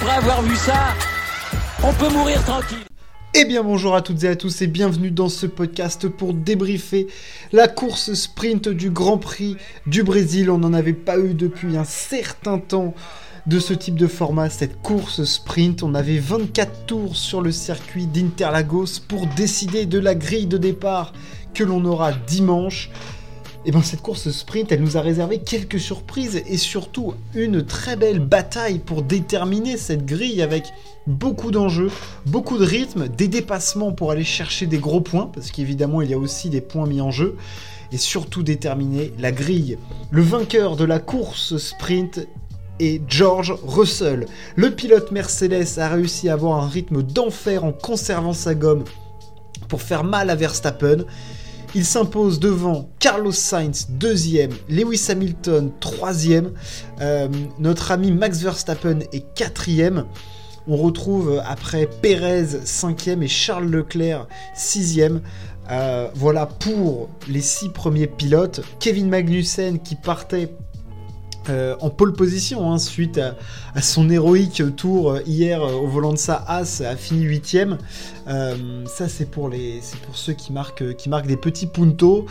après avoir vu ça, on peut mourir tranquille. Eh bien bonjour à toutes et à tous et bienvenue dans ce podcast pour débriefer la course sprint du Grand Prix du Brésil. On n'en avait pas eu depuis un certain temps de ce type de format, cette course sprint. On avait 24 tours sur le circuit d'Interlagos pour décider de la grille de départ que l'on aura dimanche. Et bien cette course sprint, elle nous a réservé quelques surprises et surtout une très belle bataille pour déterminer cette grille avec beaucoup d'enjeux, beaucoup de rythme, des dépassements pour aller chercher des gros points, parce qu'évidemment il y a aussi des points mis en jeu, et surtout déterminer la grille. Le vainqueur de la course sprint est George Russell. Le pilote Mercedes a réussi à avoir un rythme d'enfer en conservant sa gomme pour faire mal à Verstappen. Il s'impose devant Carlos Sainz, deuxième, Lewis Hamilton, troisième, euh, notre ami Max Verstappen est quatrième. On retrouve après Perez, cinquième, et Charles Leclerc, sixième. Euh, voilà pour les six premiers pilotes. Kevin Magnussen qui partait euh, en pole position hein, suite à, son héroïque tour euh, hier euh, au volant de sa As a fini huitième. ça c'est pour pour ceux qui marquent qui marquent des petits puntos.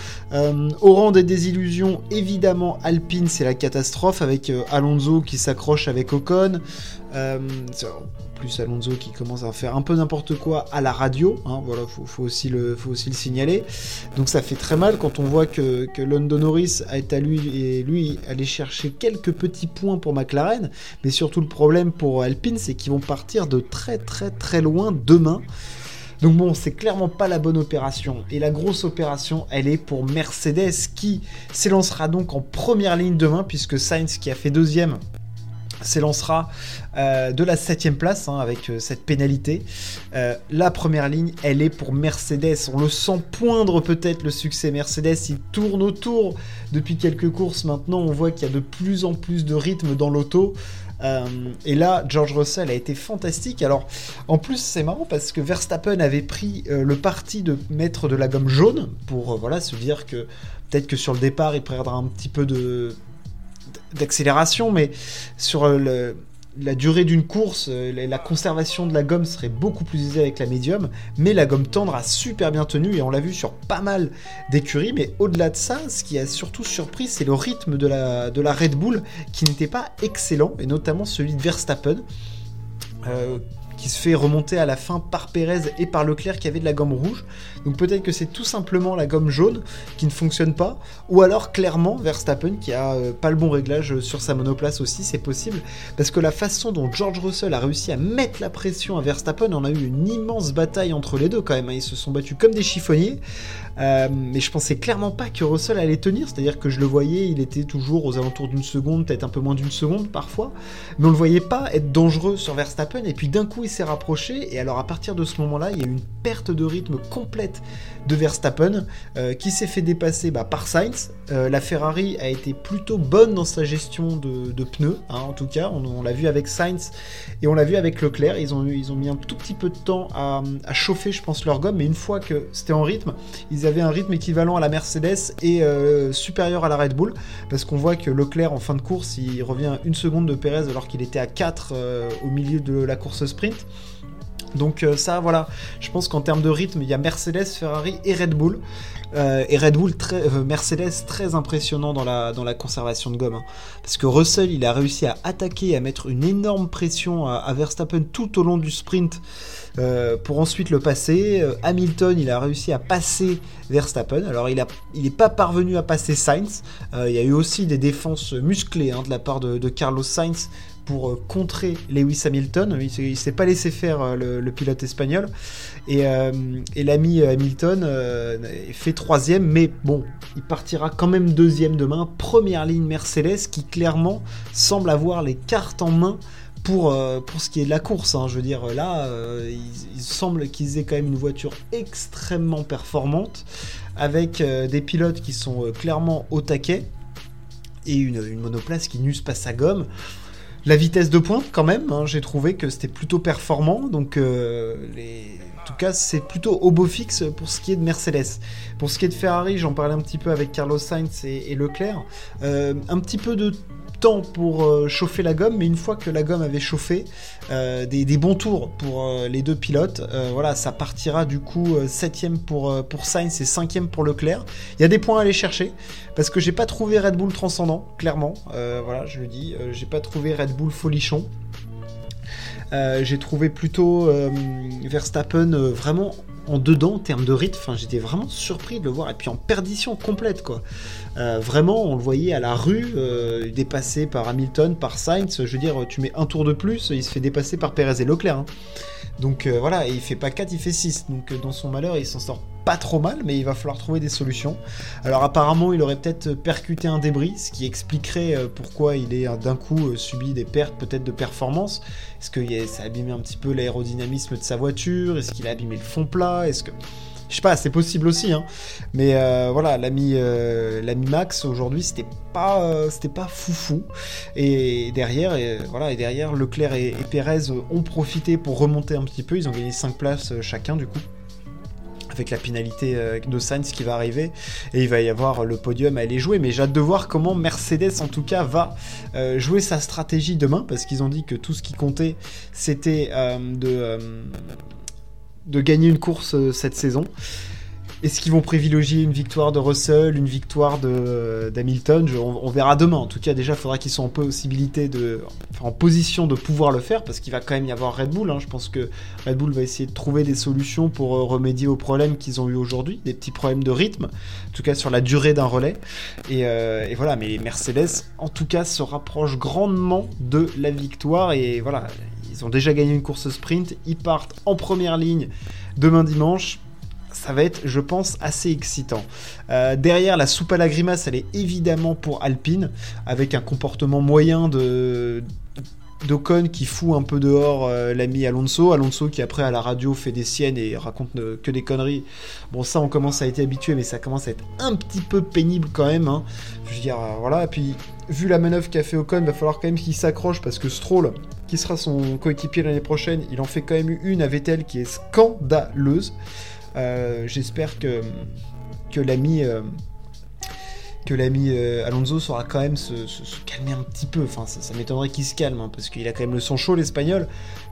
au rang des désillusions évidemment Alpine c'est la catastrophe avec Alonso qui s'accroche avec Ocon plus Alonso qui commence à faire un peu n'importe quoi à la radio, hein, voilà, faut, aussi le, faut aussi le signaler. Donc ça fait très mal quand on voit que, que London Norris est à lui et lui aller chercher quelques petits points pour McLaren, mais surtout le problème pour Alpine, c'est qu'ils vont partir de très très très loin demain. Donc bon, c'est clairement pas la bonne opération. Et la grosse opération, elle est pour Mercedes qui s'élancera donc en première ligne demain, puisque Sainz qui a fait deuxième s'élancera euh, de la septième place hein, avec euh, cette pénalité. Euh, la première ligne, elle est pour Mercedes. On le sent poindre peut-être le succès Mercedes. Il tourne autour depuis quelques courses maintenant. On voit qu'il y a de plus en plus de rythme dans l'auto. et là, George Russell a été fantastique. Alors, en plus, c'est marrant parce que Verstappen avait pris le parti de mettre de la gomme jaune pour voilà se dire que peut-être que sur le départ, il perdra un petit peu de d'accélération, mais sur euh, la durée d'une course, euh, la conservation de la gomme serait beaucoup plus aisée avec la médium, mais la gomme tendre a super bien tenu et on l'a vu sur pas mal d'écuries. Mais au-delà de ça, ce qui a surtout surpris, c'est le rythme de la, Red Bull qui n'était pas excellent, et notamment celui de Verstappen. Euh, qui se fait remonter à la fin par Pérez et par Leclerc qui avait de la gomme rouge. Donc peut-être que c'est tout simplement la gomme jaune qui ne fonctionne pas, ou alors clairement Verstappen qui a euh, pas le bon réglage sur sa monoplace aussi, c'est possible, parce que la façon dont George Russell a réussi à mettre la pression à Verstappen, on a eu une immense bataille entre les deux quand même, hein. ils se sont battus comme des chiffonniers, euh, mais je pensais clairement pas que Russell allait tenir, c'est-à-dire que je le voyais, il était toujours aux alentours d'une seconde, peut-être un peu moins d'une seconde parfois, mais on le voyait pas être dangereux sur Verstappen, et puis d'un coup s'est rapproché, et alors à partir de ce moment-là, il y a eu une perte de rythme complète de Verstappen, euh, qui s'est fait dépasser bah, par Sainz. Euh, la Ferrari a été plutôt bonne dans sa gestion de, pneus, hein, en tout cas, on, l'a vu avec Sainz, et on l'a vu avec Leclerc, ils ont, ils ont mis un tout petit peu de temps à, chauffer, je pense, leur gomme, mais une fois que c'était en rythme, ils avait un rythme équivalent à la Mercedes et euh, supérieur à la Red Bull, parce qu'on voit que Leclerc en fin de course, il revient à une seconde de Perez alors qu'il était à 4 euh, au milieu de la course sprint. Donc euh, ça, voilà, je pense qu'en termes de rythme, il y a Mercedes, Ferrari et Red Bull. et Red Bull, très, Mercedes, très impressionnant dans la, conservation de gomme. Hein. Parce que Russell, il a réussi à attaquer, à mettre une énorme pression à Verstappen tout au long du sprint. Euh, pour ensuite le passer. Euh, Hamilton, il a réussi à passer Verstappen. Alors, il n'est pas parvenu à passer Sainz. Euh, il y a eu aussi des défenses musclées hein, de la part de, Carlos Sainz pour contrer Lewis Hamilton. Il ne s'est pas laissé faire le, pilote espagnol. Et l'ami Hamilton fait troisième, mais bon, il partira quand même deuxième demain. Première ligne Mercedes qui clairement semble avoir les cartes en main pour, euh, pour ce qui est de la course. Hein, je veux dire, là, euh, il, semble qu'ils aient quand même une voiture extrêmement performante, avec euh, des pilotes qui sont clairement au taquet, et une, monoplace qui n'use pas sa gomme. La vitesse de pointe, quand même, hein, j'ai trouvé que c'était plutôt performant, donc. En tout cas, c'est plutôt au beau fixe pour ce qui est de Mercedes. Pour ce qui est de Ferrari, j'en parlais un petit peu avec Carlos Sainz et, Leclerc. un petit peu de temps pour euh, chauffer la gomme, mais une fois que la gomme avait chauffé, euh, des, bons tours pour euh, les deux pilotes. voilà, ça partira du coup 7ème pour, pour Sainz et 5ème pour Leclerc. Il y a des points à aller chercher, parce que j'ai pas trouvé Red Bull transcendant, clairement. voilà, je le dis, j'ai pas trouvé Red Bull folichon. j'ai trouvé plutôt Verstappen vraiment en dedans en termes de rythme. J'étais vraiment surpris de le voir. Et puis en perdition complète, quoi. Euh, vraiment, on le voyait à la rue, euh, dépassé par Hamilton, par Sainz. Je veux dire, tu mets un tour de plus, il se fait dépasser par Perez et Leclerc. Hein. Donc euh, voilà, il fait pas 4, il fait 6. Donc dans son malheur, il s'en sort pas trop mal, mais il va falloir trouver des solutions. Alors apparemment, il aurait peut-être percuté un débris, ce qui expliquerait pourquoi il est d'un coup subi des pertes peut-être de performance. Est-ce que ça a abîmé un petit peu l'aérodynamisme de sa voiture? Est-ce qu'il a abîmé le fond plat? Est-ce que je sais pas, c'est possible aussi, hein. Mais euh, voilà, l'ami euh, Max aujourd'hui, c'était pas euh, c'était pas foufou. Et derrière, voilà, et derrière, Leclerc et, et Pérez ont profité pour remonter un petit peu. Ils ont gagné 5 places chacun du coup avec la pénalité de Sainz qui va arriver. Et il va y avoir le podium à aller jouer. Mais j'ai hâte de voir comment Mercedes en tout cas va jouer sa stratégie demain. Parce qu'ils ont dit que tout ce qui comptait c'était de de gagner une course euh, cette saison. Est-ce qu'ils vont privilégier une victoire de Russell, une victoire d'Hamilton? On, verra demain. En tout cas, déjà, il faudra qu'ils soient en possibilité de, en position de pouvoir le faire, parce qu'il va quand même y avoir Red Bull. Hein. Je pense que Red Bull va essayer de trouver des solutions pour euh, remédier aux problèmes qu'ils ont eu aujourd'hui, des petits problèmes de rythme, en tout cas sur la durée d'un relais. Et, euh, et, voilà, mais Mercedes, en tout cas, se rapprochent grandement de la victoire. Et voilà, ils ont déjà gagné une course sprint, ils partent en première ligne demain dimanche. Ça va être, je pense, assez excitant. Euh, derrière, la soupe à la grimace, elle est évidemment pour Alpine, avec un comportement moyen de, d'Ocon qui fout un peu dehors euh, l'ami Alonso. Alonso qui après à la radio fait des siennes et raconte que des conneries. Bon ça on commence à être habitué mais ça commence à être un petit peu pénible quand même. Hein. Je veux dire euh, voilà et puis vu la manœuvre qu'a fait Ocon va falloir quand même qu'il s'accroche parce que Stroll qui sera son coéquipier l'année prochaine il en fait quand même une à Vettel qui est scandaleuse. J'espère que, l'ami que l'ami euh, Alonso saura quand même se, calmer un petit peu. Enfin, ça, m'étonnerait qu'il se calme, hein, parce qu'il a quand même le son chaud, l'espagnol.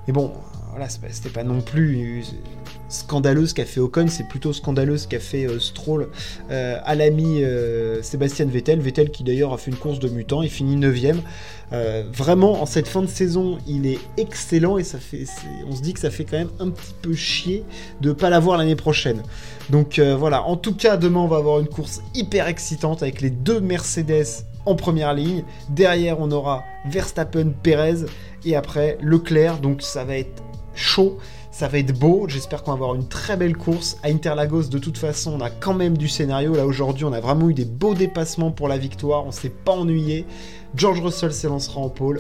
Mais bon, voilà, c'était pas non plus scandaleux ce qu'a fait Ocon, c'est plutôt scandaleux ce qu'a fait euh, Stroll euh, à l'ami Sébastien Vettel. Vettel qui d'ailleurs a fait une course de mutant, il finit 9ème. vraiment, en cette fin de saison, il est excellent et ça fait, on se dit que ça fait quand même un petit peu chier de pas l'avoir l'année prochaine. Donc euh, voilà, en tout cas, demain on va avoir une course hyper excitante avec les deux Mercedes en première ligne. Derrière, on aura Verstappen, Perez et après Leclerc. Donc ça va être chaud. Ça va être beau, j'espère qu'on va avoir une très belle course. À Interlagos, de toute façon, on a quand même du scénario. Là, aujourd'hui, on a vraiment eu des beaux dépassements pour la victoire. On s'est pas ennuyé. George Russell s'élancera en pôle.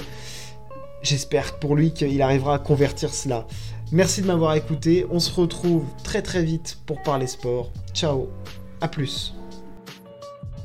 J'espère pour lui qu'il arrivera à convertir cela. Merci de m'avoir écouté. On se retrouve très très vite pour parler sport. Ciao, à plus.